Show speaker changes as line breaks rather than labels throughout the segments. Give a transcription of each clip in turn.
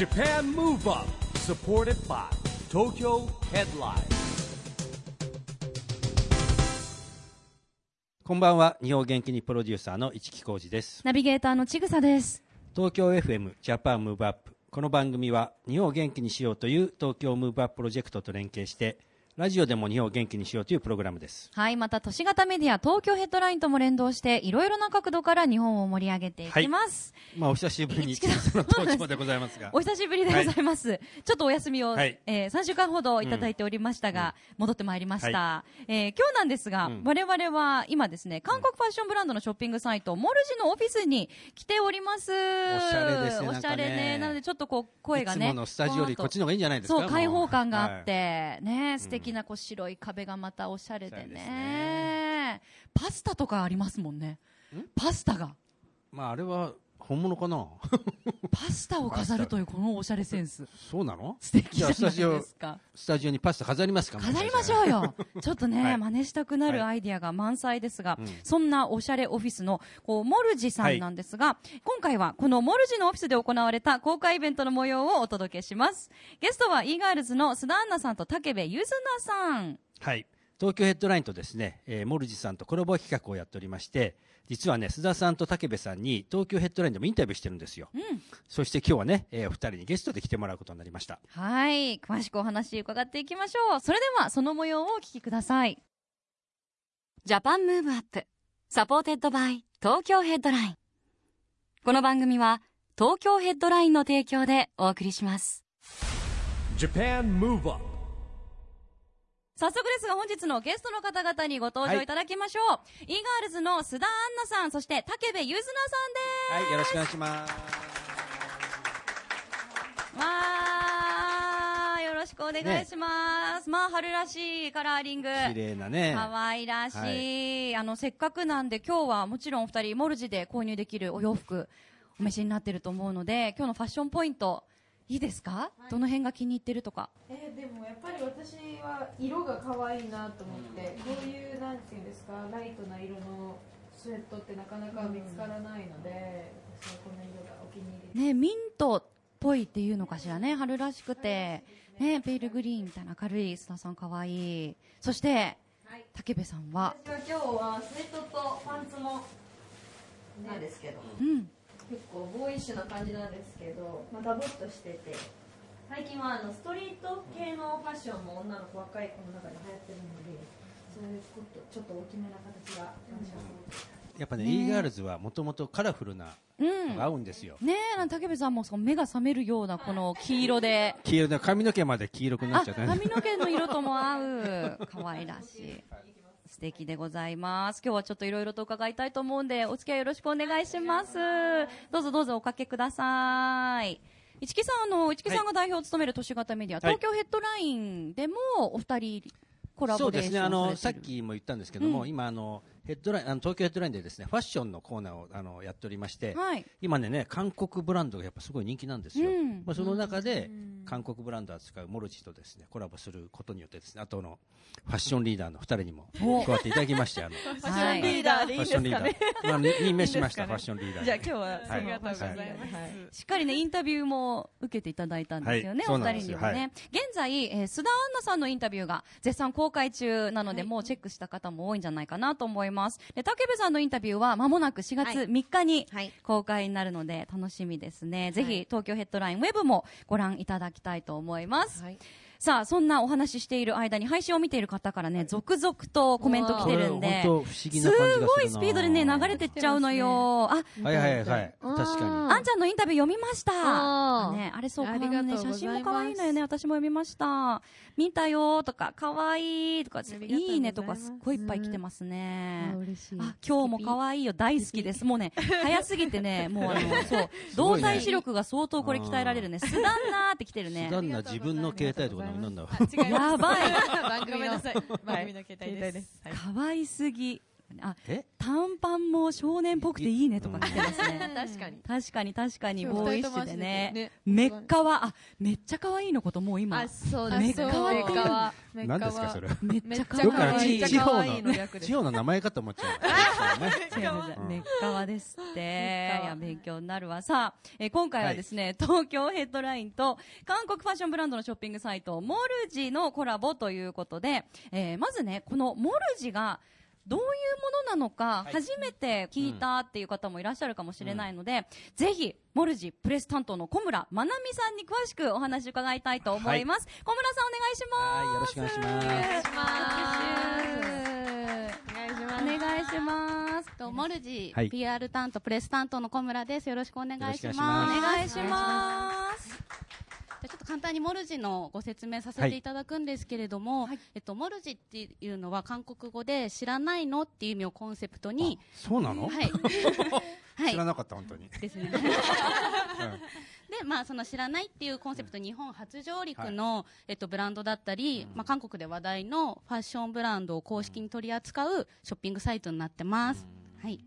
Japan Move Up supported by Tokyo Headline.
こんばんは。日本元気にプロデューサーの一木広治です。
ナビゲーターのちぐさです。
東京 FM Japan Move Up この番組は日本を元気にしようという東京 Move Up プロジェクトと連携してラジオでも日本を元気にしようというプログラムです
はい、また都市型メディア東京ヘッドラインとも連動して、いろいろな角度から日本を盛り上げていきます。
まあお久しぶりにでございますが
お久しぶりでございます。ちょっとお休みを、
はい
えー3週間ほどいただいておりましたが、戻ってまいりました。えー今日なんですが、
うん
我々は今ですね、韓国ファッションブランドのショッピングサイト、モルジのオフィスに来ております。お
しゃれですね
おしゃれ
なんかね
ね。なのでちょっとこう、声がね。
いつものスタジオよりこっちの方がいいんじゃないですか？
そう、開放感があっ
も
て、ね、素敵なこう白い壁がまたおしゃれで
おしゃれです
ね。パスタとかありますもんね。パスタが。
うまああれは本物かな？
パスタを飾るというこのおしゃれセンス。
そうなの？
素敵じ
じゃあスタジオ
ゃないですか。
スタジオにパスタ飾りますか？
飾りましょうよ。ちょっとね、
はい
真似したくなる
はい
アイディアが満載ですが、
うん
そんなおしゃれオフィスの、こう、モルジさんなんですが、今回はこのモルジのオフィスで行われた公開イベントの模様をお届けします。ゲストは e ガールズの須田アンナさんと竹部ゆずなさん。
はい。東京ヘッドラインとですね、えー、 E-girls さんとコラボ企画をやっておりまして、実はね、須田さんと武部さんに東京ヘッドラインでもインタビューしてるんですよ。そして今日はね、えーお二人にゲストで来てもらうことになりました。
はい。詳しくお話伺っていきましょう。それでは、その模様をお聞きください。 Japan Move Up. Supported by 東京ヘッドライン。この番組は、東京ヘッドラインの提供でお送りします。
Japan Move Up
早速ですが、本日のゲストの方々にご登場いただきましょう。e ガールズの須田アンナさん、そして竹部ゆずなさんです。
はい、よろしくお願いします。
わー、よろしくお願いします。まあ、春らしいカラーリング。
綺麗なね。
可愛らしい、あのせっかくなんで今日はもちろんお二人モルジで購入できるお洋服お召しになってると思うので今日のファッションポイントいいですか、どの辺が気に入ってるとか？
えーでもやっぱり私は色が可愛いなと思って、こういうなんていうんですかライトな色のスウェットってなかなか見つからないので、私はこの色がお気に入り
ねミントっぽいっていうのかしらね？春らしくて。ねペールグリーンみたいな明るい須田さん可愛い。そして竹部さんは？
私は今日はスウェットとパンツもなんですけど、
うん
結構ボーイッシュな感じなんですけど、まあ、ダボっとしてて。最近はあのストリート系のファッションも女の子若い子の中で流行ってるのでそういうことちょっと大きめな形が私はすごく。
やっぱね、e ガールズはもともとカラフルな
うん。
のが合うんですよ。
ねえ竹部さんもその目が覚めるようなこの黄色で。
黄色で髪の毛まで黄色くなっ
あ
ちゃってね。
髪の毛の色とも合う。可愛らしい素敵でございます。今日はちょっといろいろと伺いたいと思うんでお付き合いよろしくお願いします。どうぞどうぞおかけください。市木さんあの市木さんが代表を務める都市型メディア、
はい。
東京ヘッドラインでもお二人コラ
そうですね、
ボレーション
あの、
されてる。
さっきも言ったんですけども、
うん。
今、あの、ヘッドライン、あの、東京ヘッドラインでですね、ファッションのコーナーを、あの、やっておりまして、
はい
今ねね、韓国ブランドがやっぱすごい人気なんですよ。
うん
まあ、その中で、韓国ブランドを扱うモルジとですね、コラボすることによってですね、あとの、ファッションリーダーの二人にも
お
加わっていただきまして、あの、
ファッションリーダーで
ファッションリーダー。まあ、に任命しました、ファッションリーダーに。
じゃあ今日は
はい
ありがとうございます。
はい
しっかりね、インタビューも受けていただいたんですよね、
はい
お二人にもね。現在、えー須田アンナさんのインタビューが絶賛公開中なので、もうチェックした方も多いんじゃないかなと思います。で、竹部さんのインタビューは間もなく4月3日に
はい。
公開になるので楽しみですね。ぜひ、東京ヘッドラインウェブもご覧いただきたいと思います。
はい
さあ、そんなお話ししている間に配信を見ている方からね、続々とコメント来てるん
こ
で、すごいスピードでね、流れてっちゃうのよ。あ、
はいはいはい。確か
あんちゃんのインタビュー読みました。ね、あれそう、
あ
このね、写真も可愛いのよね。私も読みました。見たよとか、可愛いとか、
い
いいねとか、すっごいいっぱい来てますね。
嬉しい
あ、今日も可愛いよ、大好きです。もうね、早すぎてね、もうあの、そう、動体視力が相当これ鍛えられるね。すだんなーって来てるね
に。。旦那自分の携帯とかなんだろう。
やば い。
番組の携帯です。はい
可愛すぎ。あ、
え？
短パンもも少年っぽくていいねとか来てますね。
確かに。
確かに確かに、ボーイッシュでね。
ね。
メッカは、あ、めっちゃ可愛いのこともう今。
あ、そう
あ
メッ
そう
カワっていう。
何ですかそれ。
めっちゃ可愛い。
地地方
めっちゃ可愛いの
地方の名前かと思っちゃうね。
違う違う違う
うん。
メッカワですって。いや、勉強になるわ。さあ、えー今回はですね、東京ヘッドラインと韓国ファッションブランドのショッピングサイト、モルジのコラボということで、えーまずね、このモルジが、どういうものなのか、
はい。
初めて聞いたっていう方もいらっしゃるかもしれないので、ぜひ、モルジプレス担当の小村まなみさんに詳しくお話伺いたいと思います。小村さんお願いします。
はいよろしくお願いします。
お願いします。
お願いします。
とモルジ、
はい
PR 担当プレス担当の小村です。よろしくお願いします。
お願いします。
じゃあちょっと簡単にモルジのご説明させていただくんですけれども、えっと、モルジっていうのは韓国語で知らないのっていう意味をコンセプトに、
そうなの？
はい。はい
知らなかった本当に
ですね。で、まあ、その知らないっていうコンセプト、日本初上陸の、えっと、ブランドだったり、まあ、韓国で話題のファッションブランドを公式に取り扱うショッピングサイトになってます。はい。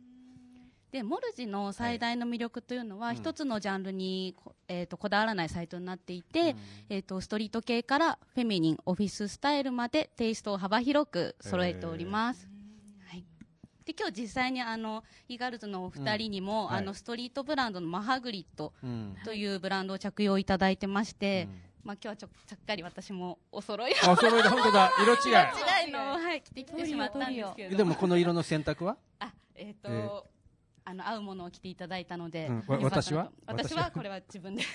で、モルジの最大の魅力というのは、
うん。
一つのジャンルにこ、えっとこだわらないサイトになっていて、えっとストリート系からフェミニン、オフィススタイルまでテイストを幅広く揃えております。はい。で、今日実際にあの、イーガールズのお二人にも、
うん。はい。
あの、ストリートブランドのマハグリッド
うん。
というブランドを着用いただいてまして、
うん。
まあ今日はちょちゃっかり私もお揃い
あお揃いだ本当だ。色違
違いの、はい、着てきてしまったんですけれど
いでもこの色の選択は？
あ、えっ、と、
えー
あの合うものを着ていただいたので、
うん私は？
私はこれは自分で。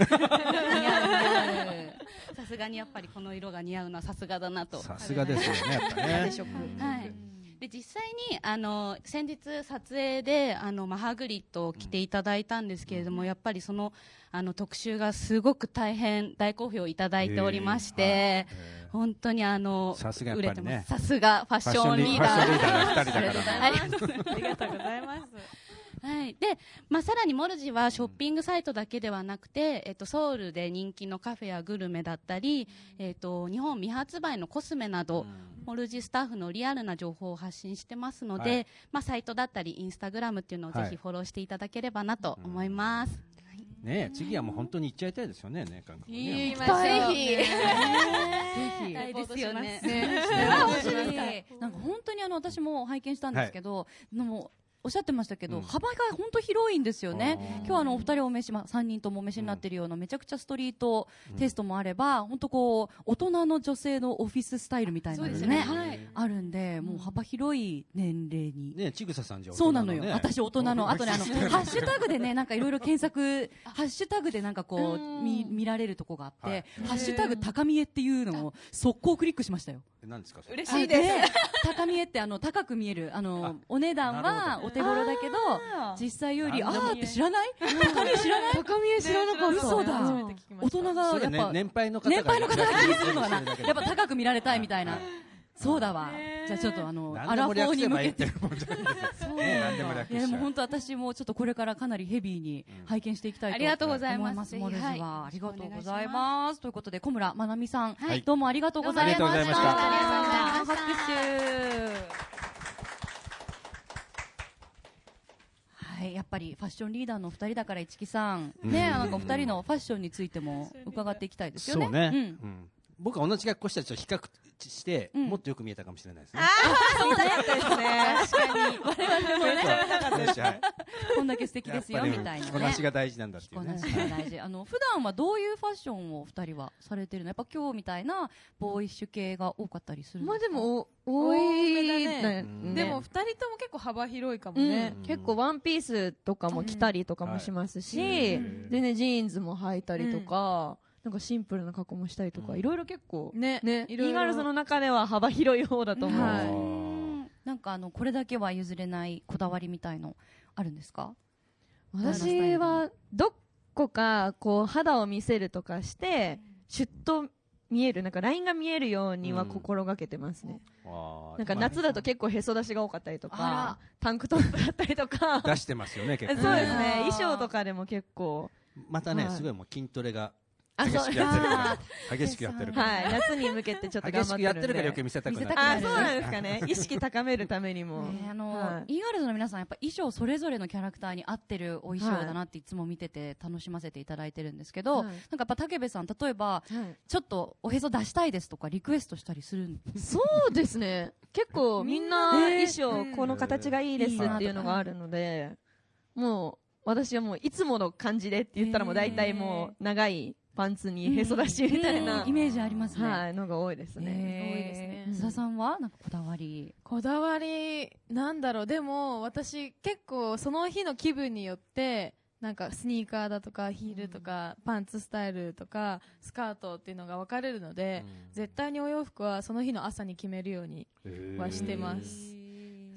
さすがにやっぱりこの色が似合うのはさすがだなと。
さすがですよねやっぱね。
はい。で実際にあの先日撮影であのマハグリッドを着ていただいたんですけれども、やっぱりそのあの特集がすごく大変大好評いただいておりまして、
え
本当にあの
さすがやっぱりね。
売れてます。さすがファッションリーダー。ありがとうございますはい。で、まあ、さらにモルジはショッピングサイトだけではなくて、えっと、ソウルで人気のカフェやグルメだったり、えっと、日本未発売のコスメなど、モルジスタッフのリアルな情報を発信してますので、
はい。
まあ、サイトだったり、インスタグラムっていうのをぜ
はい。
ひフォローしていただければなと思います。
ね次はもう本当に行っちゃいたいですよねね韓国ね。
ぜひ。
ぜひ。
大ですよね。
ね
欲しいなんか本当にあの私も拝見したんですけど、でもおっしゃってましたけど、
うん。
幅が本当広いんですよね。今日あのお二人お召し、まあ、3人ともお召しになってるようなめちゃくちゃストリートテストもあれば、本当こう大人の女性のオフィススタイルみたいなのね
ね。はい。
あるんでもう幅広い年齢に。
ねちぐささんじゃ
そうなのよ。
ね。
私大人の、あとね、あの、ハッシュタグでね、なんかいろいろ検索、ハッシュタグでなんかこう、見、見られるとこがあって、
はい。
ハッシュタグ高見えっていうのを速攻クリックしましたよ。
何ですか
嬉しいです。
高見えってあの、高く見える、あの、お値段はお手頃だけど、実際より、あ
なんでも
ーって知らない？高見え知らない
高見え知らなかった
嘘だ。大人がやっぱ、
年配の方が
気にするのかなやっぱ高く見られたいみたいな。そうだわ。じゃあちょっとあの、アラフォーに向けて。
何でも略せば。い
やで
しちゃう
も本当私もちょっとこれからかなりヘビーに拝見していきたいと
ありがとうございます。
思います。モルジは、
はい。
ありがとうございます。ということで小村まなみさん、
はい。
どうもありがとうございました。拍手。はい、やっぱりファッションリーダーのお二人だから市木さん、ね、なんかお二人のファッションについても伺っていきたいですよね。
そうね、
うん。
うん。僕は同じ格好した人と比較して、
うん。
もっとよく見えたかもしれないですね。
そうだったですね。確かに。
我々もね、
はい
こんだけ素敵ですよみたいなね。
着こなしが大事なんだっていうね。
着こな。しが大事。あの、普段はどういうファッションを二人はされてるの？やっぱ今日みたいなボーイッシュ系が多かったりするん
まあ
ですか？
でもお多い
ね。
うん。
でも二人とも結構幅広いかもね、
うん。
結構ワンピースとかも着たりとかもしますし、
うん。
でね、ジーンズも履いたりとか、なんかシンプルな格好もしたりとか、
うん。
いろいろ結構、
ね。
ね、
いろいろ。
E-girls の中では幅広い方だと思う。
はい。
うんなんかあの、これだけは譲れないこだわりみたいのあるんですか？
私は、どこか、こう、肌を見せるとかして、シュッと見える、なんかラインが見えるようには心がけてますね。
あー
なんか夏だと結構へそ出しが多かったりと
あ
か、タンクトップだったりとか、
出してますよね、結
そう。ですね、衣装とかでも結構、
またね、
はい。
すごいもう筋トレが激しくやってるから。激しくやってるから。
はい、夏に向けてちょっと頑張ってるんで。
激しくやってるから余計見せたくなる。
あ、そうなんですかね。意識高めるためにも。
ねあの、
はい。
E ガールズの皆さんやっぱ衣装それぞれのキャラクターに合ってるお衣装だなっていつも見てて楽しませていただいてるんですけど、
はい。
なんかやっぱ武部さん例えば
はい。
ちょっとおへそ出したいですとかリクエストしたりするん
そうですね。結構みんな
えー。
衣装、この形がいいですっていうのがあるので、もう、私はもういつもの感じでって言ったらもう大体もう長いパンツにへそ出しみたいな。
イ、メージありますね、
はい、のが多いですね。
多
いですね
須田さんはなんかこだわり
こだわりなんだろう。でも私結構その日の気分によってなんかスニーカーだとかヒールとか、パンツスタイルとかスカートっていうのが分かれるので、絶対にお洋服はその日の朝に決めるようにはしてます、
え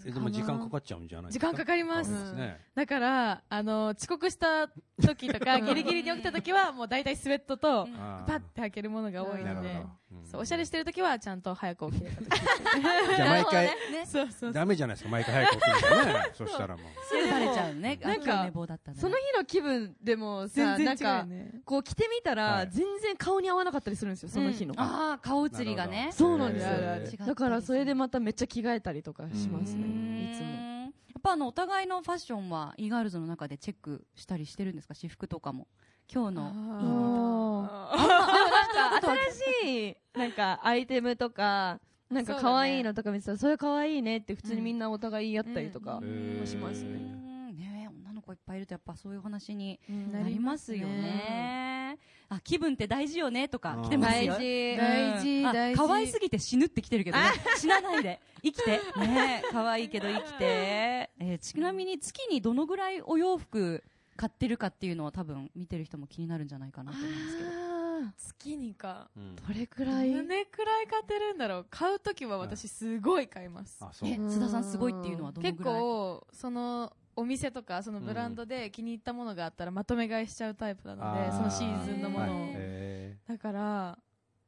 でも時間かかっちゃうんじゃないですか？
時間かかります。
そうですね。
だからあの遅刻した時とかギリギリに起きた時はもう大体スウェットとパッて履けるものが多いので。
なるほど。うん
そうおしゃれしてる時はちゃんと早く起きれた時。
じゃあ毎回
そうそう
ダメじゃないですか毎回早く起きるんだね。そしたらもう。
すぐバレちゃうね。あ
なんか
寝坊だったね。
その日の気分でもさ、
全然違う
なんかこう着てみた
は
ら、
い。
全然顔に合わなかったりするんですよ、その日の。
ああ顔写りがね。
そうなんですよ。
へー。
違ったり
だからそれでまためっちゃ着替えたりとかしますね、いつも。
やっぱあのお互いのファッションは e ガールズの中でチェックしたりしてるんですか？私服とかも今日のいいねとか
でもなんか新しいなんかアイテムとかなんか可愛いのとか見てたらそれ可愛いねって普通にみんなお互い言い合ったりとかします
う
ね。
んねえ女の子いっぱいいるとやっぱそういう話に
うん
なりますよねあ気分って大事よねとか
うん
来てますよ
大事
大事大事
可愛すぎて死ぬって来てるけどね死なないで生きてねえ可愛いけど生きて、えーちなみに月にどのぐらいお洋服買ってるかっていうのは多分見てる人も気になるんじゃないかなと思うんですけど。
あ
月にか。
うん。
ーどれくらい？
どれくらい買ってるんだろう。買う時は私すごい買います。
う。
え須田さんすごいっていうのはどの
結
ぐらい？
構そのお店とかそのブランドで気に入ったものがあったらまとめ買いしちゃうタイプなので
あー
そのシーズンのものを、
はい。へ
だから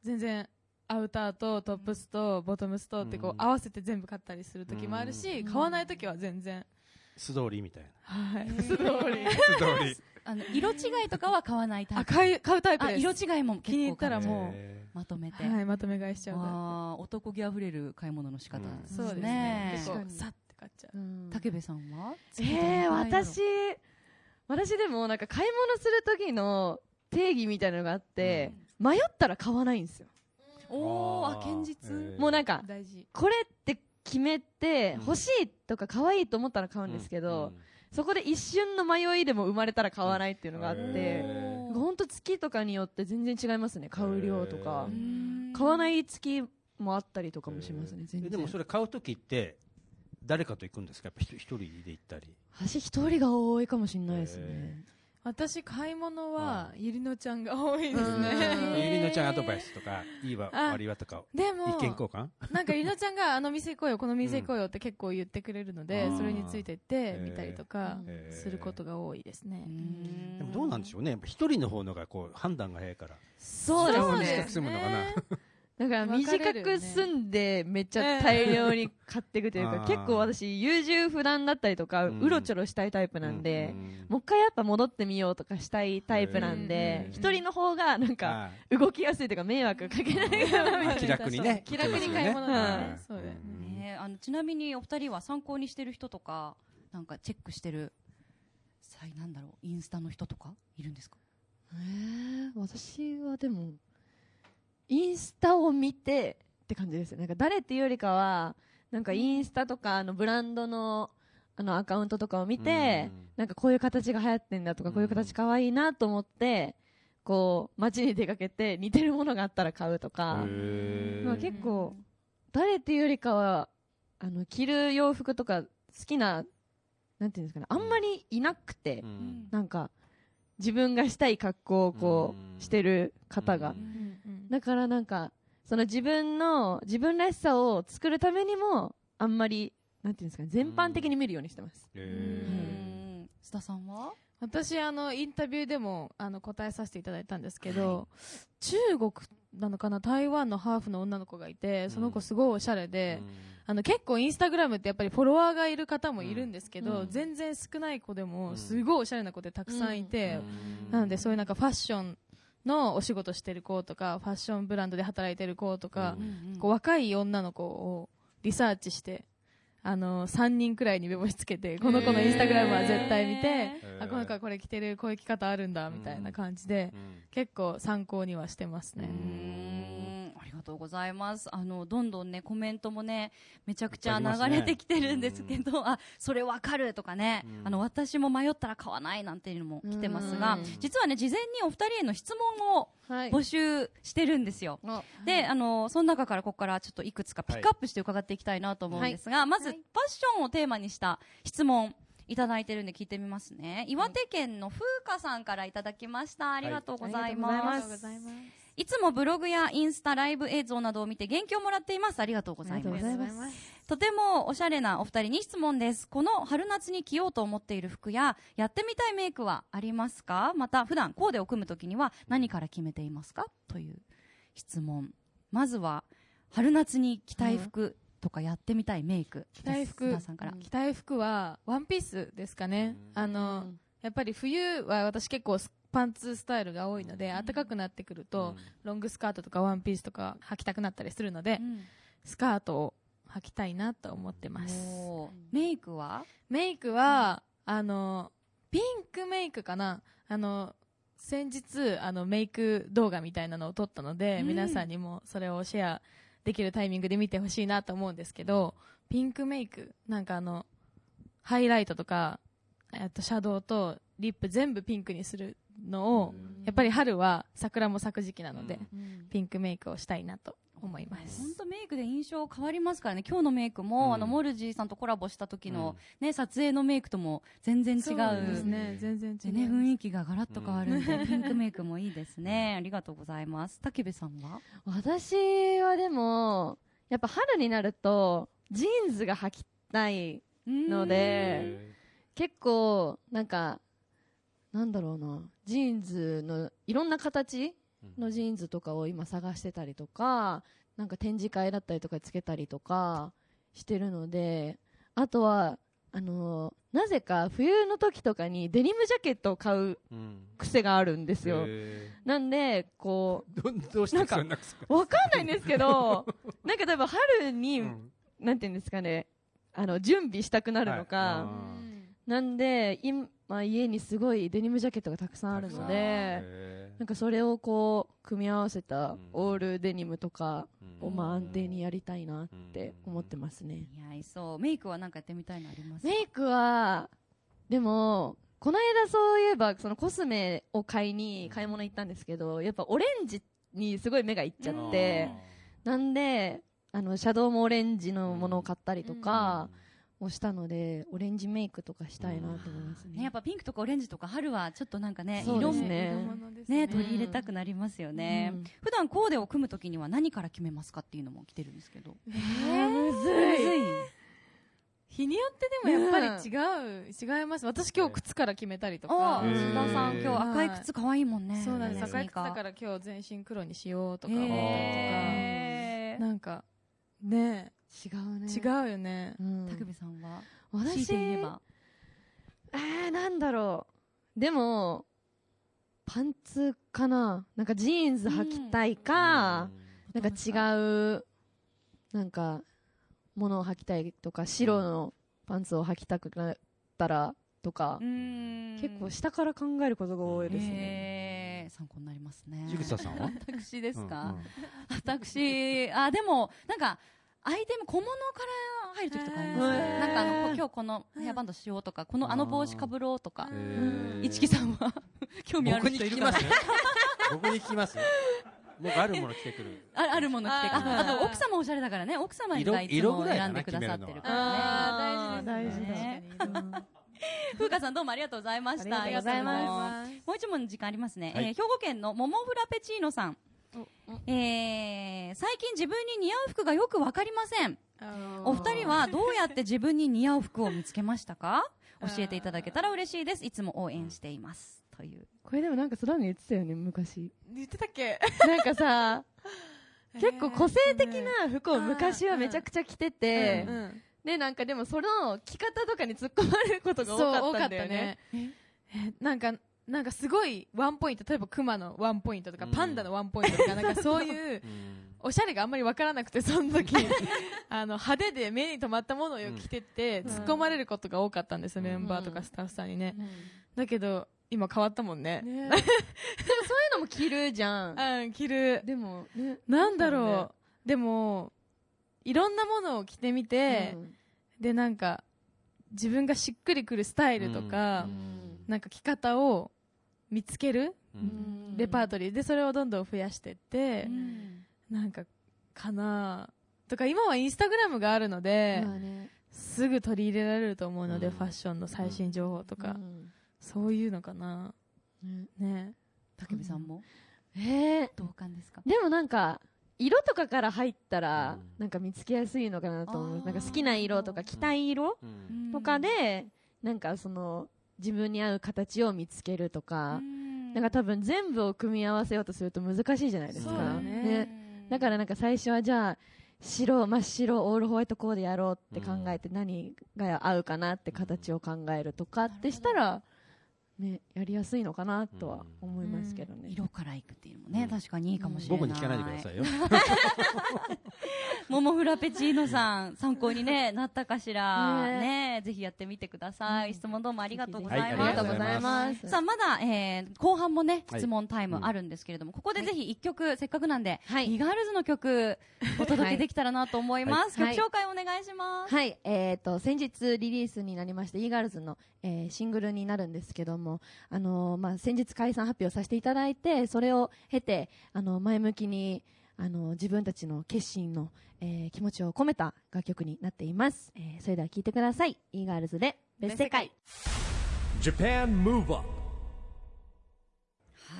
全然アウターとトップスとボトムスとってこう
うん。
合わせて全部買ったりする時もあるし、
うん。
買わない時は全然、
ー素通りみたいな。
はい、素通り。
素通り。
あの色違いとかは買わないタイプ。
あ買い買うタイプ
あ
です。
色違いも結構
気に入ったらもう
へ
まとめて、
はい、まとめ買いしちゃう
あー男気あふれる買い物の仕方
うん
です
プそうですね。
ね
結構。さって買っちゃう
うん。
武部さんは
えー、私私でもなんか買い物する時の定義みたいなのがあって、迷ったら買わないんですよ。
お
ー
あ堅実、
えー。
もうなんか
大事。
これって決めて
うん。
欲しいとか可愛いと思ったら買うんですけど、そこで一瞬の迷いでも生まれたら買わないっていうのがあって、ほんと月とかによって全然違いますね買う量とか。買わない月もあったりとかもしますね全然。
えでもそれ買う時って誰かと行くんですか？やっぱ一一人で行ったり。
私一人が多いかもしれないですね。
へ
私買い物はゆりのちゃんが多いです
うん。
ゆ
ね
りのちゃんアドバイスとかいいわ
あ
悪いわとか
でも
意見交換？
なんかゆりのちゃんがあの店行こうよこの店行こうよって結構言ってくれるので、
うん。
それについてって見たりとかすることが多いですね、
でもどうなんでしょうね。一人の方のがこう判断が早いから。
そうです
短
ね
く済むのかな
だから短く住んでめっちゃ大量に買っていくというか、
ええ
結構私優柔不断だったりとか、
う
ろちょろしたいタイプなんで、
うん
もう一回やっぱ戻ってみようとかしたいタイプなんで
うん
一、人の方がなんか
あ
動きやすいというか迷惑かけないかなみたい
気楽にね。
気楽に買い物
が
が
ね。
ねそうね。
あのちなみにお二人は参考にしてる人とかなんかチェックしてるさいなんだろうインスタの人とかいるんですか？
えー私はでもインスタを見てって感じです。よなんか誰っていうよりかはなんかインスタとかあのブランドのあのアカウントとかを見て、
うん。
なんかこういう形が流行ってんだとか、
うん
こういう形可愛いなと思ってこう街に出かけて似てるものがあったら買うとか、
へー。
まあ、結構誰っていうよりかはあの着る洋服とか好きななんていうんですかねあんまりいなくて、
うん。
なんか自分がしたい格好をこ
う
してる方が、だからなんかその自分の自分らしさを作るためにもあんまりなんていうんですかね全般的に見るようにしてます、
へ
う
ー
ん。須田さんは？
私あのインタビューでもあの答えさせていただいたんですけど、中国なのかな台湾のハーフの女の子がいてその子すごいおしゃれで、あの結構インスタグラムってやっぱりフォロワーがいる方もいるんですけど、
うん。
全然少ない子で
うん。
もすごいおしゃれな子でたくさんいて、
うん。
なのでそういうなんかファッションのお仕事してる子とかファッションブランドで働いてる子とか、
うん。うん
こう若い女の子をリサーチしてあの3人くらいに目星つけてこの子のインスタグラムは絶対見て、あこの子はこれ着てるこういう着方あるんだみたいな感じで、結構参考にはしてますね、
とうございます。あの、どんどんね、コメントもね、めちゃくちゃ流れてきてるんですけど、あ、それわかるとかね、
うん。
あの、私も迷ったら買わないなんていうのも来てますが
うん、
実はね、事前にお二人への質問を
はい。
募集してるんですよ。
あ。
で、あの、その中からここからちょっといくつかピックアップして伺っていきたいなと思うんですが、まず、ファッションをテーマにした質問、いただいてるんで聞いてみますね。岩手県の風花さんからいただきました。ありがとうございます。
ありがとうございます
いつもブログやインスタライブ映像などを見て元気をもらっています。ありがとうござい
ありがと
ます。
うございます
とてもおしゃれなお二人に質問です。この春夏に着ようと思っている服や、やってみたいメイクはありますか？また、普段コーデを組むときには何から決めていますか？という質問。まずは、春夏に着たい服とかやってみたいメイク。
着たい服
さんから。
着たい服はワンピースですかね、あのやっぱり冬は私結構スパンツスタイルが多いので、暖かくなってくると、ロングスカートとかワンピースとか履きたくなったりするので、
うん。
スカートを履きたいなと思ってます。
メイクは？
メイクは、あの、ピンクメイクかな。あの、先日、あの、メイク動画みたいなのを撮ったので、
うん。
皆さんにもそれをシェアできるタイミングで見てほしいなと思うんですけど、ピンクメイク、なんかあの、ハイライトとか、えっと、シャドウとリップ全部ピンクにするのを、やっぱり春は桜も咲く時期なので、ピンクメイクをしたいなと思います。
本当メイクで印象変わりますからね。今日のメイクも、
うん
あの、モルジーさんとコラボした時の、ね、撮影のメイクとも全然違う。
そうですね、全然違う。
でね、雰囲気がガラッと変わるんで、ピンクメイクもいいですね。ありがとうございます。武部さんは？
私はでもやっぱ春になるとジーンズが履きたいので結構なんかなんだろうな。ジーンズのいろんな形のジーンズとかを今探してたりとかなんか展示会だったりとかつけたりとかしてるのであとはあのなぜか冬の時とかにデニムジャケットを買う癖があるんですよ。なんでこ
どどうしてな癖
うわかんないんですけど なんか例えば春に、
うん。
なんていうんですかねあの準備したくなるのか、
はい。
なんで今家にすごいデニムジャケットがたくさんあるので
へ
なんかそれをこう組み合わせたオールデニムとか
ー
をまあ安定にやりたいなって思ってますね。
いそう。メイクはなんかやってみたいのありますか？
メイクはでもこの間そういえばそのコスメを買いに買い物行ったんですけどやっぱオレンジにすごい目がいっちゃって。なんであのシャドウもオレンジのものを買ったりとかをしたのでオレンジメイクとかしたいなと思いますね。
ね、やっぱピンクとかオレンジとか春はちょっとなんかね、色も
ね。
ね、取り入れたくなりますよね。
うん。
普段コーデを組むときには何から決めますかっていうのも来てるんですけど。
えーむず
むず
い。
い。
日によってでもやっぱり違う、違います。私今日靴から決めたりと
あ
か、
須田さん今日赤い靴可愛いもんね。
そうなんです。赤い靴だから今日全身黒にしようとか。思ったり
へー。
とか。なんかね
違うね。
違うよね。
うん。
竹部さんは？強い言えば？
えー、なんだろう。でもパンツかな？なんかジーンズ履きたいか、なんか違うなんかものを履きたいとか白のパンツを履きたくなったらとか、結構下から考えることが多いですね、
参考になりますね。
ちぐささんは？
私ですか、
うんうん。
私、あ、でも、なんか、アイテム、小物から入るときとかあります。
へ
ね。
ー。
なんかあの、こ今日このヘアバンドしようとか、このあの帽子かぶろうとか。一木さんは 興味ある人いるかな
聞きます僕に聞きます僕あるもの着てくる。
ああるもの着て
あー。
ああと奥様おしゃれだからね。奥様がいつも選んでくださってるからね。
大事です
ね。
確かに
風花さんどうもありがとうございました。ありがとうございます。もう一問時間ありますね、
はい。
えー兵庫県のモモフラペチーノさんえー最近自分に似合う服がよくわかりません。お二人はどうやって自分に似合う服を見つけましたか？教えていただけたら嬉しいです。いつも応援しています。という。
これでもなんかそらに言ってたよね昔。
言ってたっけ？
なんかさ 結構個性的な服を昔はめちゃくちゃ着てて、
うんうん。
でなんかでもその着方とかに突っ込まれることが多かったんだよね。
ね。えなんかなんかすごいワンポイント例えばクマのワンポイントとか、
うん。
パンダのワンポイントとか なんかそういう
うん。
おしゃれがあんまりわからなくてその時。あの派手で目に留まったものを着てって、
ん。
突っ込まれることが多かったんです、メンバーとかスタッフさんにね、だけど今変わったもんね。
ね。でもそういうのも着るじゃん。
うん着る。
でもね。
なんだろう、でもいろんなものを着てみて、でなんか自分がしっくりくるスタイルとか、なんか着方を見つける、
うん。
レパートリー。でそれをどんどん増やしてって
う、ん。
なんかかなとか今はインスタグラムがあるので、すぐ取り入れられると思うので、
うん。
ファッションの最新情報とか、
うん。
そういうのかな。
ね。
ね。
竹部さんも？
えー。
同感ですか？
でもなんか色とかから入ったら、
うん。
なんか見つけやすいのかなと思う。なんか好きな色とか着たい色
うん。
とかで、なんかその自分に合う形を見つけるとか、なんか多分全部を組み合わせようとすると難しいじゃないですか。ね。だからなんか最初はじゃあ白真っ白オールホワイトコーデやろうって考えて何が合うかなって形を考えるとかってしたら、ね、やりやすいのかなとは思いますけどね。
色からいくっていうのもね、
うん
確かにいいかもしれない。
僕に聞かないでくださいよ。
モモフラペチーノさん、参考に、ね、なったかしら、
ね
ねぜひやってみてください。質問どうもありがとうござい
はい
ます。
ありがとうございます。
さあ、まだ、えー後半もね、
はい
質問タイムあるんですけれども、ここでぜひ一曲、せっかくなんで、
はい
イガールズの曲、お届けできたらなと思います。
はい
曲紹介お願いします。
はい、えっ、と、先日リリースになりました、イーガールズの、えーシングルになるんですけども、あのまあ、先日解散発表させていただいて、それを経て、あの、前向きに、あの自分たちの決心の、えー気持ちを込めた楽曲になっています。えーそれでは聴いてください。イーガールズで、別世界。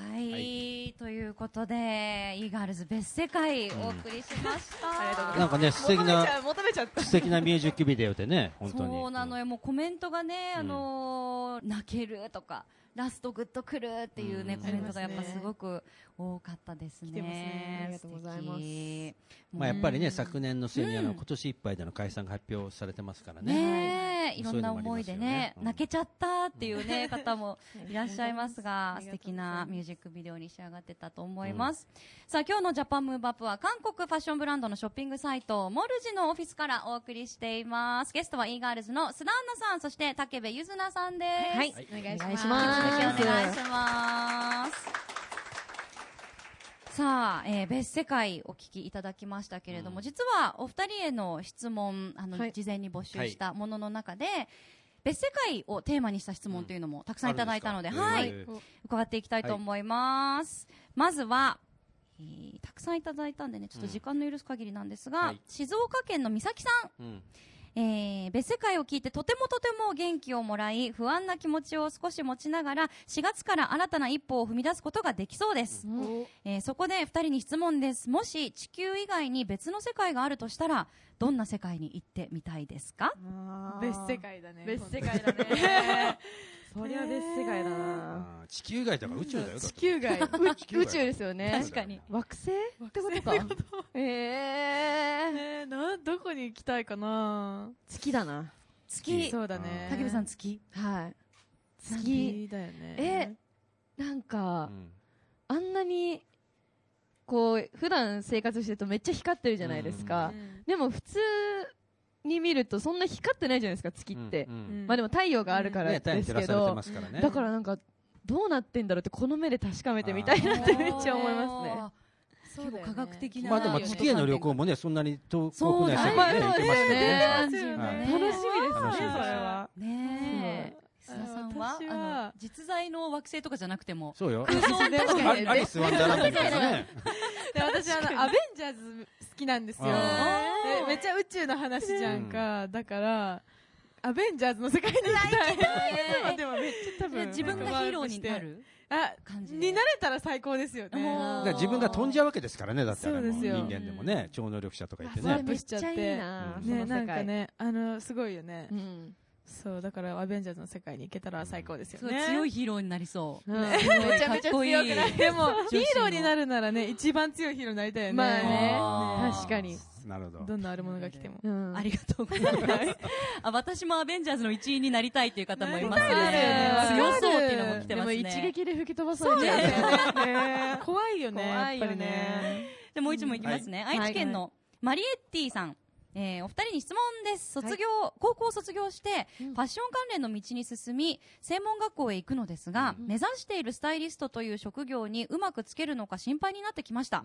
Move Up
はい、ということで、イーガールズ別世界お送りしました。
なんかね、素敵な、
求めちゃった。
素敵なミュージックビデオでね、本当に。
そうなのよ、もうコメントがね、
うん
あのー泣けるとか、ラストグッとくるっていうね、
うん。
コメントがやっぱ
す
ごく多かったですね。
来てますね。
ありがとうございます。
まあやっぱりね、
うん
昨年の末にあの、
うん。
今年いっぱいでの解散が発表されてますからね。
ねえ、いろんな
そういうのもあり
思いでね。泣けちゃったっていうね、方も いらっしゃいますが、素敵なミュージックビデオに仕上がってたと思います。さあ、今日のジャパンムーブアップは韓国ファッションブランドのショッピングサイト、モルジのオフィスからお送りしています。ゲストはイーガールズのスダンナさん、そして竹部ゆずなさんです。
はい、
はい。
お願いしま
お願いし
す。
ます
お願いします。さあ、えー別世界お聞きいただきましたけれども、
うん。
実はお二人への質問、あの、
はい。
事前に募集したものの中で、別世界をテーマにした質問というのもたくさんいただいたので、
あるん
はい、伺っていきたいと思います。まずは、えーたくさんいただいたんでね、ちょっと時間の許す限りなんですが、
はい。
静岡県の美咲さん、
うん
えー別世界を聞いてとてもとても元気をもらい不安な気持ちを少し持ちながら4月から新たな一歩を踏み出すことができそうです、えーそこで2人に質問です。もし地球以外に別の世界があるとしたらどんな世界に行ってみたいですか？
別世界だね
別世界だね。そりゃ別世界だな。
地球外だから宇宙だよ。
地球外
宇宙ですよね。
確かに
惑星？ってことか。ええ
えー、などこに行きたいかな？
月だな。
月
そうだね
竹部さん月？
はい。月。
月だよね
え、なんか
う、ん
あんなに、こう、普段生活してるとめっちゃ光ってるじゃないですか。
うん
でも普通に見るとそんな光ってないじゃないですか、月って。
うん
うん
まあでも太陽があるからですけど、
ますからね。
だからなんか、どうなってんだろうってこの目で確かめてみたいなってめっちゃ思いますね。
そう
科学的な
まあでも月への旅行もね、そんなに遠
そう
遠くない
ですね
ね。
ね
はい
楽しみですね、それは。
ね須田さんは
私は
実在の惑星とかじゃなくても
そうよ。
空想 確かに
あアリス・ワンダーランドみたいなね。
で私あのアベンジャーズ好きなんですよ。めっちゃ宇宙の話じゃんか、だからアベンジャーズの世界に行きたい。でも でもめっちゃ多分
自分がヒーローになる
あ
感じで。
になれたら最高ですよね。
自分が飛んじゃうわけですからね、だってあれも。
そうですよ。
人間でもね、超能力者とか言ってね。
めっちゃいいな、
ねなんかねあのすごいよね。
う、ん。
そうだからアベンジャーズの世界に行けたら最高ですよ
そう
ね
強いヒーローになりそう。
うん。
めちゃめちゃ強くない？
でもヒーローになるならね一番強いヒーローになりたいよね。
まあね確かに。
なるほど。
どんなあるものが来ても。
うん。
ありがとうございます。あ、私もアベンジャーズの一員になりたいという方もいます。
ね。
強そうっていうのも来てますね。
一撃で吹き飛ばされちゃうね。
怖いよね。
怖いよね
やっぱりね。
で、もう一問いきますね。
はい。
愛知県のマリエッティさん。えーお二人に質問です。卒業、高校を卒業して、ファッション関連の道に進み、専門学校へ行くのですが、目指しているスタイリストという職業にうまくつけるのか心配になってきました。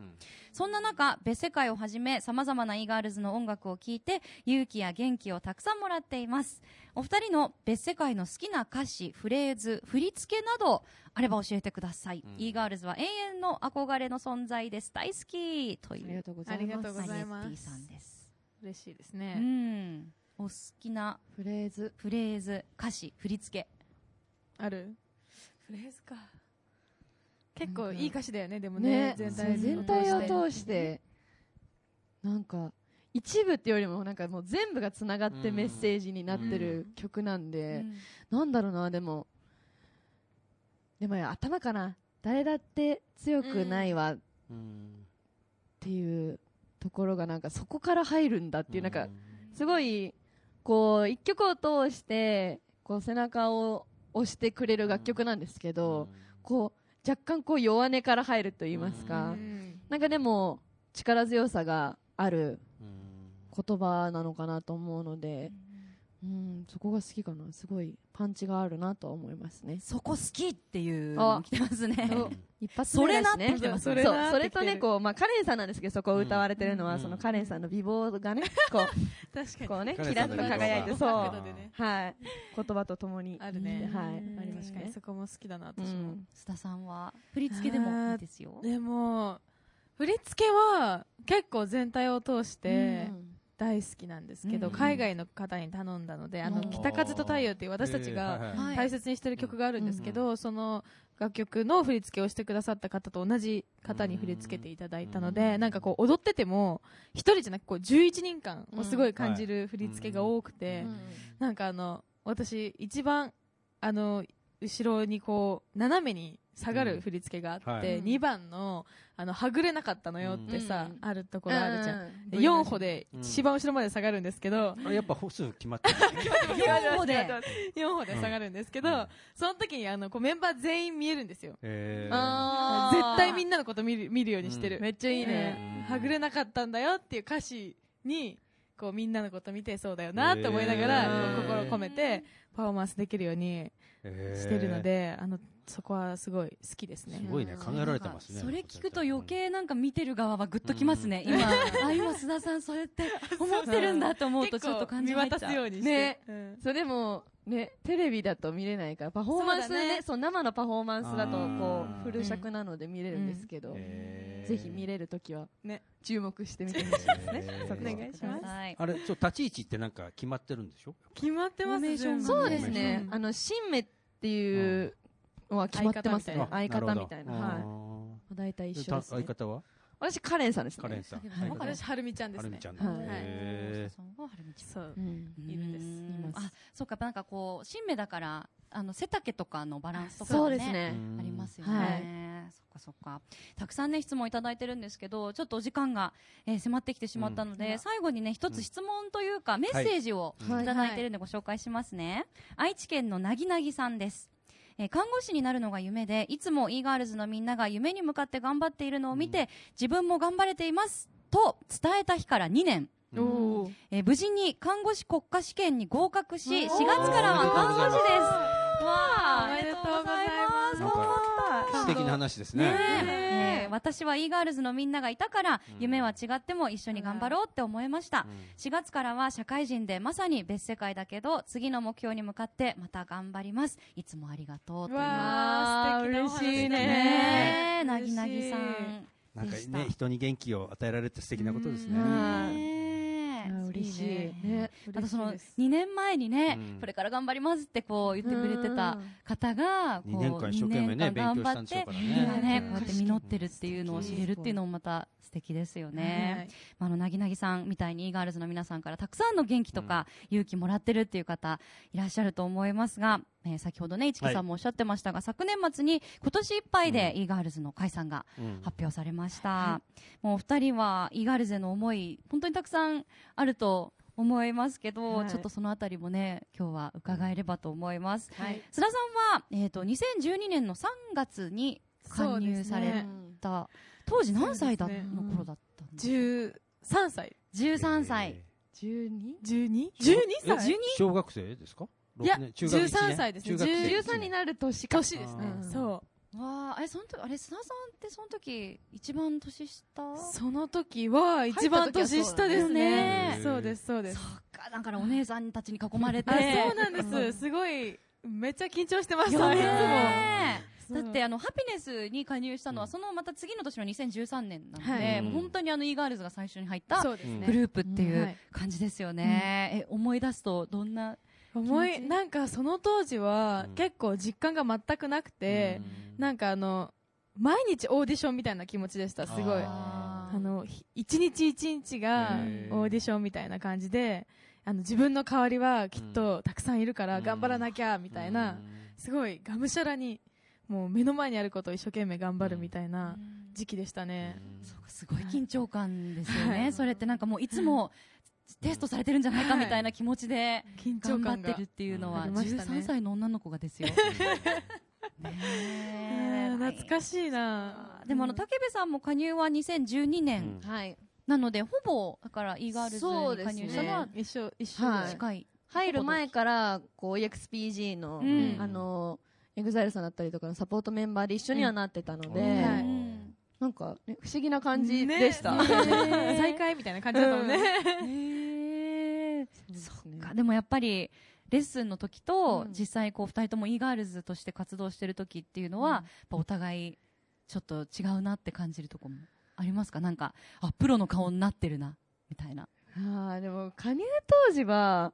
そんな中、別世界をはじめ、様々な e ガールズの音楽を聴いて、勇気や元気をたくさんもらっています。お二人の別世界の好きな歌詞、フレーズ、振り付けなど、あれば教えてください。e ガールズは永遠の憧れの存在です。大好きという。
ありがとうございます
ありがとう。ございます
マリエッティさんです。
嬉しいです
う
ね
ん。お好きな
フレーズ。
フレーズ、歌詞、振り付け。
ある？フレーズか。結構いい歌詞だよねでも
ね
ね、全体
全体を通して、なんか、一部っていうよりも、なんかもう全部がつながってメッセージになってる曲なんで、なんだろうな、でも、でも頭かな。誰だって強くないわっ
うん。
ていうところがなんかそこから入るんだっていう、なんか
うん。
すごい、こう、一曲を通して、こう背中を押してくれる楽曲なんですけど、こう、若干こう弱音から入ると言いますか、
うん。
なんかでも力強さがある
うん。
言葉なのかなと思うので、うん、そこが好きかな。すごいパンチがあるなとは思いますね。
そこ好きっていうの来てますね。
一発目だし
それなって
ね。
きてます
そう
それなってきてる
それとね、こう、まあ、カレンさんなんですけど、そこを歌われてるのは、
うん
そのカレンさんの美貌がね、こう、
確かに
こうね、キラッと輝いて、そう。はい。言葉とともに。
あるね
はい。
うん
ありますね
そ。こも好きだな
う
私も、
ん。
須田さんは振り付けでもいいですよ。
でも振り付けは結構全体を通して
うん
大好きなんですけど、
うん。
海外の方に頼んだので「あの
うん。
北風と太陽」っていう私たちが
はい
大切にしてる曲があるんですけど、その楽曲の振り付けをしてくださった方と同じ方に振り付けていただいたので、なんかこう踊ってても一人じゃなくこう11人間をすごい感じる振り付けが多くて、なんかあの私一番あの後ろにこう斜めに下がる振り付けがあって、
うんはい。
2番のあのはぐれなかったのよってさ、
うん。
あるところあるじゃん、
ん。
で4歩で一番後ろまで下がるんですけど、
あれやっぱ歩数決まってる。
4歩で。
4歩で。下がるんですけど、
うん。
その時にあのこうメンバー全員見えるんですよ。
えー。
あー。
絶対みんなのこと見る見るようにしてる、
めっちゃいいね。
はぐれなかったんだよっていう歌詞にこうみんなのこと見てそうだよなって思いながら、心を込めてパフォーマンスできるように
えー
してるので、あのそこはすごい好きですね。
すごいね。考えられてますね。
それ聞くと余計なんか見てる側はグッときますね。今、あ、今須田さんそれって思ってるんだと思うとちょっと感じ
見渡
入っちゃう。
すようにして、
ね。
うん。
それも、ね、テレビだと見れないから、パフォーマンス
そうだね。
ね、そう、生のパフォーマンスだと、こう、フル尺なので見れるんですけど、
えー。
ぜひ見れるときは、
ね。
注目してみてほしいですね。
お願いします。
はい。
あれそう立ち位置ってなんか決まってるんでしょ？
決まってます
フォーメーション
全部
そうです
う
ね。
ん。
あの、新芽っていうのは決まってますね。相
相
方みたいな。
あ
はい。
ー。
大体一緒
た
ですね。
相。方は？
私、カレンさんですね。
カレンさん。
私はるみちゃんですね。
はるみちゃん
はい
へー
須田さん
そう
うん
いるんです
あ、そうか、なんかこう、新芽だから、あの、背丈とかのバランスとかね
ね。
ありますよね。
はい
そっかそっか。たくさんね、質問いただいてるんですけど、ちょっとお時間が、えー迫ってきてしまったので、
うん
最後にね、一つ質問というか、メッセージをい
はい
ただいてるんでご紹介しますね。愛知県のなぎなぎさんです。えー看護師になるのが夢で、いつも e ガールズのみんなが夢に向かって頑張っているのを見て、自分も頑張れています。と伝えた日から2年。えー無事に看護師国家試験に合格し、4月からは看護師です。わあ、
おめでとうございます。
素敵な話ですね。
ねえ。え。ー私は e ガールズのみんながいたから、
うん。
夢は違っても一緒に頑張ろうって思いました、4月からは社会人でまさに別世界だけど次の目標に向かってまた頑張ります。いつもありがとうという。
わー素敵なお話
嬉しいね
ねえ。なぎなぎさん。
なんかね人に元気を与えられて素敵なことですね
嬉しい
いいね。
ね
あとその
嬉しいです。
2年前にね、
うん。
これから頑張りますってこう言ってくれてた方が、こう
2年間一生懸命ね
二年間
勉強したんでしょうからね。
今ね、
うん
こうやって実ってるっていうのを知れるっていうのもまた素敵ですよね。まああの、なぎなぎさんみたいにイーガールズの皆さんからたくさんの元気とか勇気もらってるっていう方いらっしゃると思いますが、えー先ほどね、市木さんもおっしゃってましたが、昨年末に今年いっぱいでイーガールズの解散が
うん。
発表されました。もうお二人はイーガールズへの思い、本当にたくさんあると思いますけど、
はい。
ちょっとそのあたりもね、今日は伺えればと思います。
はい。
須田さんは、えっ、と、2012年の3月に加入された、当時何歳だ
ね
の頃だったんですか
？13歳。
13歳。
12
12?12
え
歳？
小学生ですか？
いや
中学一年
？13歳ですね。
中学生
13になる年か。
年。です。ね
うん。
そ
わあ、あれ、その時、あれ、須田さんってその時、一番年下？
うその時は一番年下ですね。
ね。
そうですそうです。
そっか、だからお姉さんたちに囲まれて。
あそうなんです。すごいめっちゃ緊張してました
よ
いつも
だってあのハピネスに加入したのはそのまた次の年の2013年なので、本当にあの e ガールズが最初に入ったグループっていう感じですよね、え思い出すとどんな
思いなんかその当時は
うん。
結構実感が全くなくて、なんかあの毎日オーディションみたいな気持ちでしたすごい。あ
あ
のひ一日一日がオーディションみたいな感じであの自分の代わりはきっとたくさんいるから
うん。
頑張らなきゃみたいな、すごいがむしゃらにもう目の前にあることを一生懸命頑張るみたいな時期でしたね、
そうかすごい緊張感ですよね、
はい。
それってなんかもういつもテストされてるんじゃないかみたいな気持ちで
緊張
頑張
感が
ってるっていうのは
ありましたね。
13歳の女の子がですよ。
懐かしいな。
でもあの武部さんも加入は2012年。
はい。
なのでほぼだから e ガールズに加入したのは
そう
一緒一緒
近い。
入る前からこう EXPG の、
うん。
あの EXILE さんだったりとかのサポートメンバーで一緒にはなってたので、なんか、ね、不思議な感じでした、
ね。再会みたいな感じだったもんね、
へえ
そ
そっか。でもやっぱりレッスンの時と、
うん。
実際こう二人とも e ガールズとして活動してる時っていうのは、お互いちょっと違うなって感じるとこもありますか？なんかあプロの顔になってるなみたいな。
あーでも加入当時は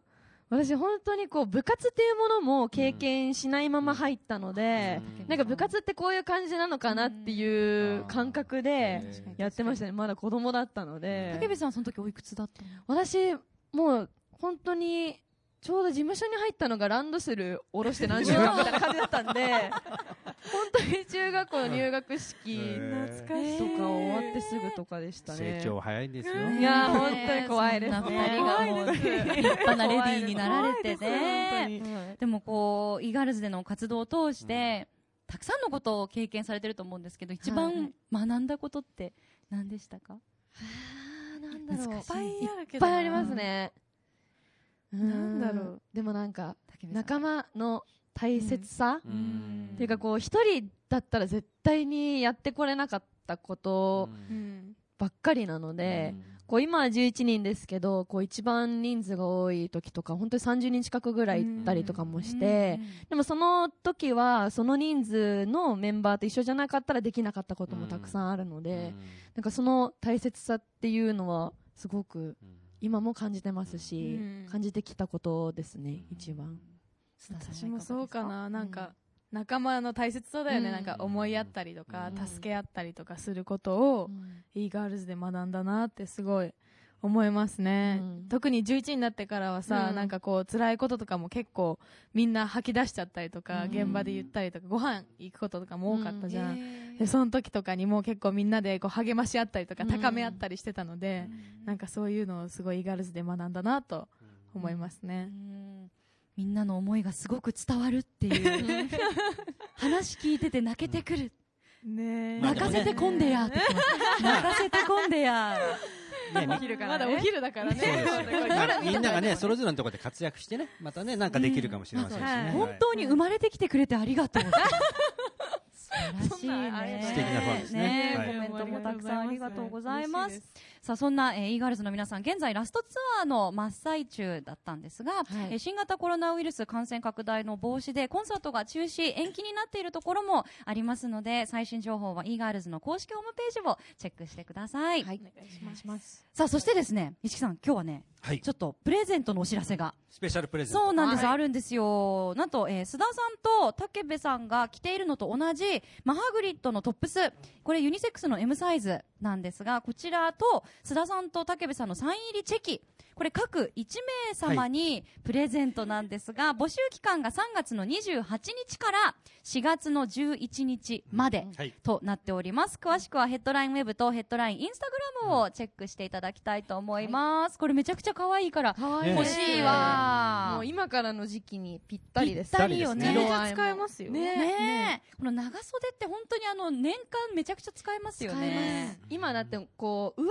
私本当にこう部活っていうものも経験しないまま入ったので、
うん。
なんか部活ってこういう感じなのかなっていう感覚で
うん
やってましたね。まだ子供だったので。
竹部さんはその時おいくつだったの？
私もう本当にちょうど事務所に入ったのがランドセル下ろして何週間みたいな感じだったんで 本当に中学校の入学式とか終わってすぐとかでしたね
成長早いんですよ。
いやー本当に怖いですね。
二人がもう。立派なレディーになられてね。
で
もこう、イーガールズでの活動を通して、たくさんのことを経験されてると思うんですけど、一番学んだことって何でしたか、
あーなんだろう。
い。っぱいあるけ
いっ
ど
ぱいありますね。
なんだろう。
でもなんか、仲間の大切さ、
う
うん。ん
っていうかこう、一人だったら絶対にやってこれなかったこと
うん。
ばっかりなので、こう今は11人ですけど、こう一番人数が多い時とか、本当に30人近くぐらい行ったりとかもして、でもその時は、その人数のメンバーと一緒じゃなかったらできなかったこともたくさんあるので、なんかその大切さっていうのは、すごく今も感じてますし、
うん。
感じてきたことですね、一番。
私もそうかな。なんか仲間の大切さだよね、
うん。
なんか思いやったりとか、
うん。
助け合ったりとかすることを、e ガールズで学んだなってすごい思いますね、
うん。
特に11になってからはさ、
うん。
なんかこう辛いこととかも結構みんな吐き出しちゃったりとか、
うん。
現場で言ったりとかご飯行くこととかも多かったじゃん、
ん
でその時とかにも結構みんなでこう励まし合ったりとか
うん。
高め合ったりしてたので、なんかそういうのをすごい e ガールズで学んだなと思いますね、
みんなの思いがすごく伝わるっていう。話聞いてて泣けてくる、
ね
泣かせてこんでや。って言ってます泣かせてこんでや。
ねみ
昼
まだお昼だからね。
みんながね、それぞれのところで活躍してね、またね、なんかできるかもしれませんしね。
本当に生まれてきてくれてありがとう
そんなありが
ね
とう
素敵なファンですね。はい。
コメントもたくさんありがとうございます。さあそんな、えーイーガールズの皆さん現在ラストツアーの真っ最中だったんですが、えー新型コロナウイルス感染拡大の防止でコンサートが中止延期になっているところもありますので最新情報はイーガールズの公式ホームページをチェックしてください、
はい。
お願いします。
さあそしてですね石木さん今日はね
はい
ちょっとプレゼントのお知らせが
スペシャルプレゼント
そうなんです、
はい
あるんですよ。なんと、えー須田さんと武部さんが着ているのと同じ、マハグリッドのトップス。これユニセックスの M サイズなんですが、こちらと須田さんと武部さんのサイン入りチェキ。これ各1名様にプレゼントなんですが、募集期間が3月の28日から4月の11日まで
はい。
となっております。詳しくはヘッドラインウェブとヘッドラインインスタグラムをチェックしていただきたいと思います。これめちゃくちゃ可愛いから
可愛
い
欲しいわ。
もう今からの時期にぴったりです。
ぴったりよね。
めちゃ使えますよ
ね。
ねえ、この長袖って本当にあの年間めちゃくちゃ使えますよね。
今だってこう上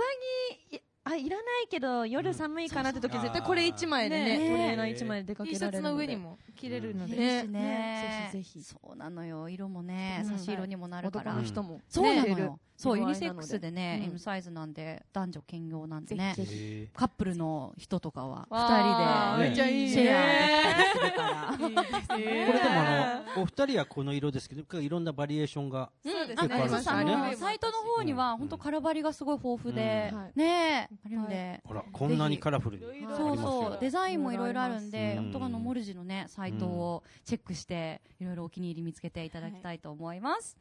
着いあいらないけど夜寒いかなって時
うん
絶対これ一枚でね
ね。
トレーナー一枚で出か
T
け
シャツ
られるので。
の上にも着れるので、
ね。
ね。
ぜひぜひ
そうなのよ。色もね、
うん
差し色にもなるから、
男の人も。
そうなのよそうユニセックスでね、
うん。
M サイズなんで男女兼用なんでね
ぜひぜひ
へ
カップルの人とかは二人で
めっちゃいいね。
シェアできたりするから。
ーこれでもあのお二人はこの色ですけどいろんなバリエーションが
サイトの方には本当カラバリがすごい豊富で、ねえあるんで、
ほらこんなにカラフルに
ぜひ。
あります
そう
よ
そう。デザインもいろいろあるんで、
うん。
本当あのモルジのねサイトをチェックしていろいろお気に入り見つけていただきたいと思います。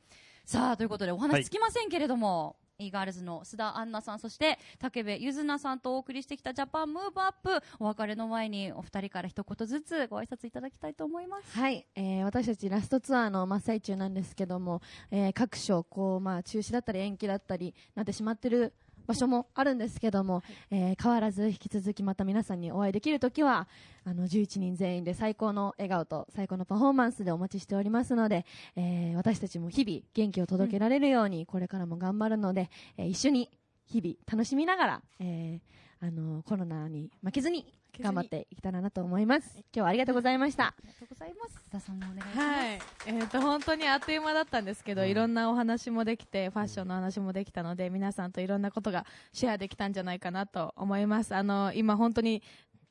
さあということでお話つきませんけれども。イーガールズの須田杏奈さんそして武部ゆずなさんとお送りしてきたジャパンムーブアップ。お別れの前にお二人から一言ずつご挨拶いただきたいと思います。
はい、えー私たちラストツアーの真っ最中なんですけども、えー各所こう、まあ、中止だったり延期だったりなってしまってる場所もあるんですけども、えー変わらず引き続きまた皆さんにお会いできるときはあの11人全員で最高の笑顔と最高のパフォーマンスでお待ちしておりますので、えー私たちも日々元気を届けられるようにこれからも頑張るので、えー一緒に日々楽しみながら、えーあのコロナに負けずに頑張っていけたらなと思います。今日はありがとうございました。
ありがとうございます須田さんもお願いします、
はい、えっ、と本当にあっという間だったんですけど、いろんなお話もできて、ファッションの話もできたので、皆さんといろんなことがシェアできたんじゃないかなと思います。あの今本当に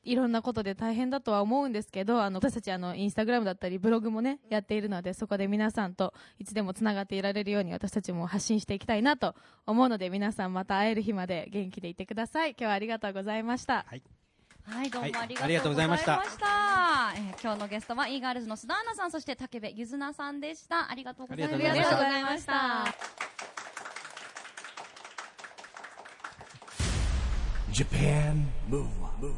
いろんなことで大変だとは思うんですけど、あの私たちあのインスタグラムだったりブログもねやっているので、そこで皆さんといつでもつながっていられるように私たちも発信していきたいなと思うので、皆さんまた会える日まで元気でいてください。今日はありがとうございました。
はい、どうも
はい
あり
がとうござい
がとうございまし。
ました
えー今日のゲストはイーガールズの須田アンナさん、そして武部ゆずなさんでした。ありがとうございました。
ありがとうござ
いました。
Japan Move Up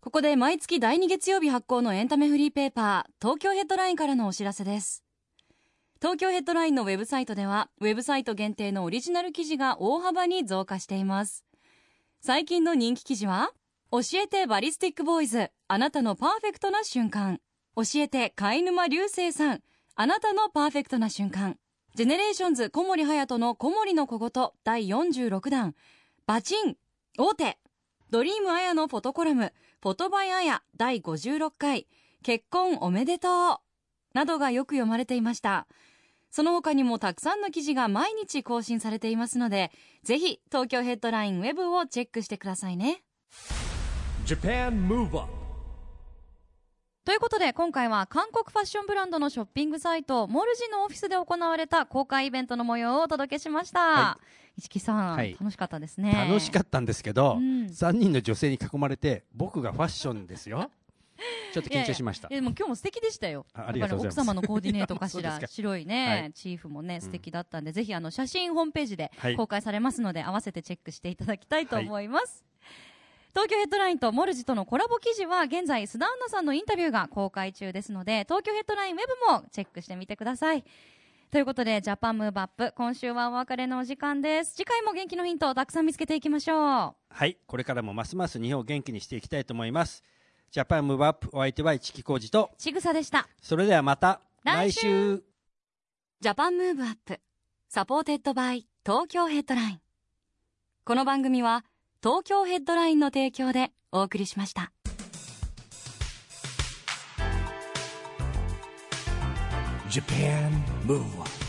ここで毎月第2月曜日発行のエンタメフリーペーパー、東京ヘッドラインからのお知らせです。東京ヘッドラインのウェブサイトでは、ウェブサイト限定のオリジナル記事が大幅に増加しています。最近の人気記事は、教えて BALLISTIK BOYZ、あなたのパーフェクトな瞬間。教えて海沼流星さん、あなたのパーフェクトな瞬間。ジェネレーションズ小森隼人の小森の小言第46弾。バチン大手 Dream Aya のフォトコラム、 Photo by Aya 第56回、結婚おめでとうなどがよく読まれていました。その他にもたくさんの記事が毎日更新されていますので、ぜひ東京ヘッドラインウェブをチェックしてくださいね。
Japan Move Up
ということで今回は韓国ファッションブランドのショッピングサイトモルジのオフィスで行われた公開イベントの模様をお届けしました、
は
市木さん、
はい。
楽しかったですね。
楽しかったんですけど、
うん。
3人の女性に囲まれて僕がファッションですよ ちょっと緊張しました。
いやでも今日も素敵でしたよ。
あありがとうございます。
奥様のコーディネートかしら。白いね、
はい。
チーフもね素敵だったんで、ぜひあの写真ホームページで
はい。
公開されますので、合わせてチェックしていただきたいと思います。東京ヘッドラインとモルジとのコラボ記事は現在須田アンナさんのインタビューが公開中ですので東京ヘッドラインウェブもチェックしてみてください。ということでジャパンムーブアップ今週はお別れのお時間です。次回も元気のヒントをたくさん見つけていきましょう。
はい。これからもますます日本を元気にしていきたいと思いますジャパンムーブアップお相手は市木浩二と。
ちぐさでした。
それではまた
来週。
来週。
Japan Move Up supported by 東京ヘッドライン。この番組は東京ヘッドラインの提供でお送りしました。
Japan Move